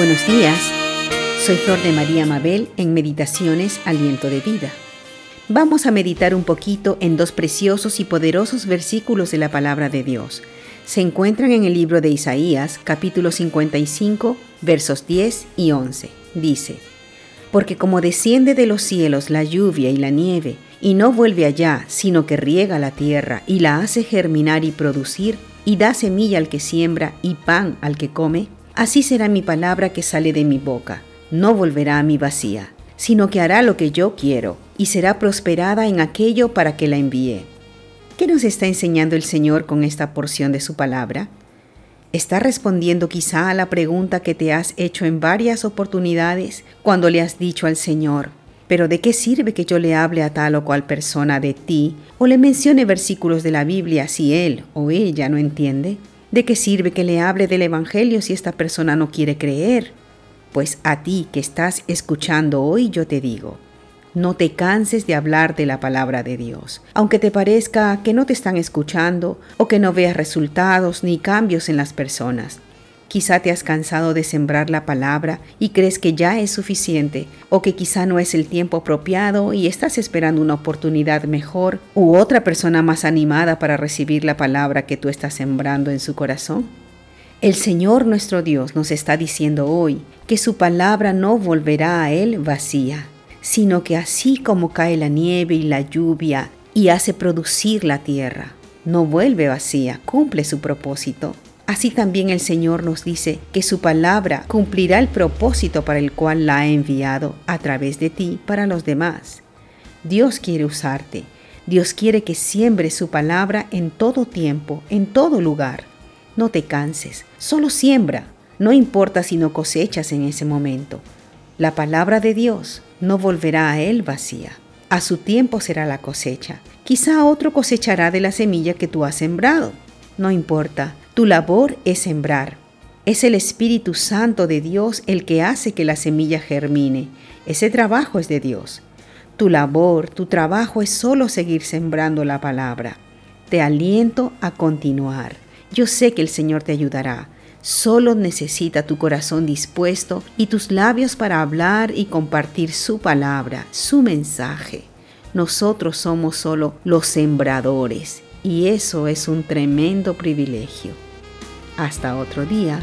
Buenos días, soy Flor de María Mabel en Meditaciones Aliento de Vida. Vamos a meditar un poquito en dos preciosos y poderosos versículos de la palabra de Dios. Se encuentran en el libro de Isaías, capítulo 55, versos 10 y 11. Dice, Porque como desciende de los cielos la lluvia y la nieve, y no vuelve allá, sino que riega la tierra y la hace germinar y producir, y da semilla al que siembra y pan al que come, Así será mi palabra que sale de mi boca. No volverá a mi vacía, sino que hará lo que yo quiero y será prosperada en aquello para que la envíe. ¿Qué nos está enseñando el Señor con esta porción de su palabra? ¿Está respondiendo quizá a la pregunta que te has hecho en varias oportunidades cuando le has dicho al Señor, pero ¿de qué sirve que yo le hable a tal o cual persona de ti o le mencione versículos de la Biblia si él o ella no entiende? ¿De qué sirve que le hable del Evangelio si esta persona no quiere creer? Pues a ti que estás escuchando hoy yo te digo, no te canses de hablar de la palabra de Dios, aunque te parezca que no te están escuchando o que no veas resultados ni cambios en las personas. Quizá te has cansado de sembrar la palabra y crees que ya es suficiente o que quizá no es el tiempo apropiado y estás esperando una oportunidad mejor u otra persona más animada para recibir la palabra que tú estás sembrando en su corazón. El Señor nuestro Dios nos está diciendo hoy que su palabra no volverá a Él vacía, sino que así como cae la nieve y la lluvia y hace producir la tierra, no vuelve vacía, cumple su propósito Así también el Señor nos dice que su palabra cumplirá el propósito para el cual la ha enviado a través de ti para los demás. Dios quiere usarte. Dios quiere que siembres su palabra en todo tiempo, en todo lugar. No te canses, solo siembra. No importa si no cosechas en ese momento. La palabra de Dios no volverá a él vacía. A su tiempo será la cosecha. Quizá otro cosechará de la semilla que tú has sembrado. No importa, tu labor es sembrar. Es el Espíritu Santo de Dios el que hace que la semilla germine. Ese trabajo es de Dios. Tu labor, tu trabajo es solo seguir sembrando la palabra. Te aliento a continuar. Yo sé que el Señor te ayudará. Solo necesita tu corazón dispuesto y tus labios para hablar y compartir su palabra, su mensaje. Nosotros somos solo los sembradores y eso es un tremendo privilegio. Hasta otro día.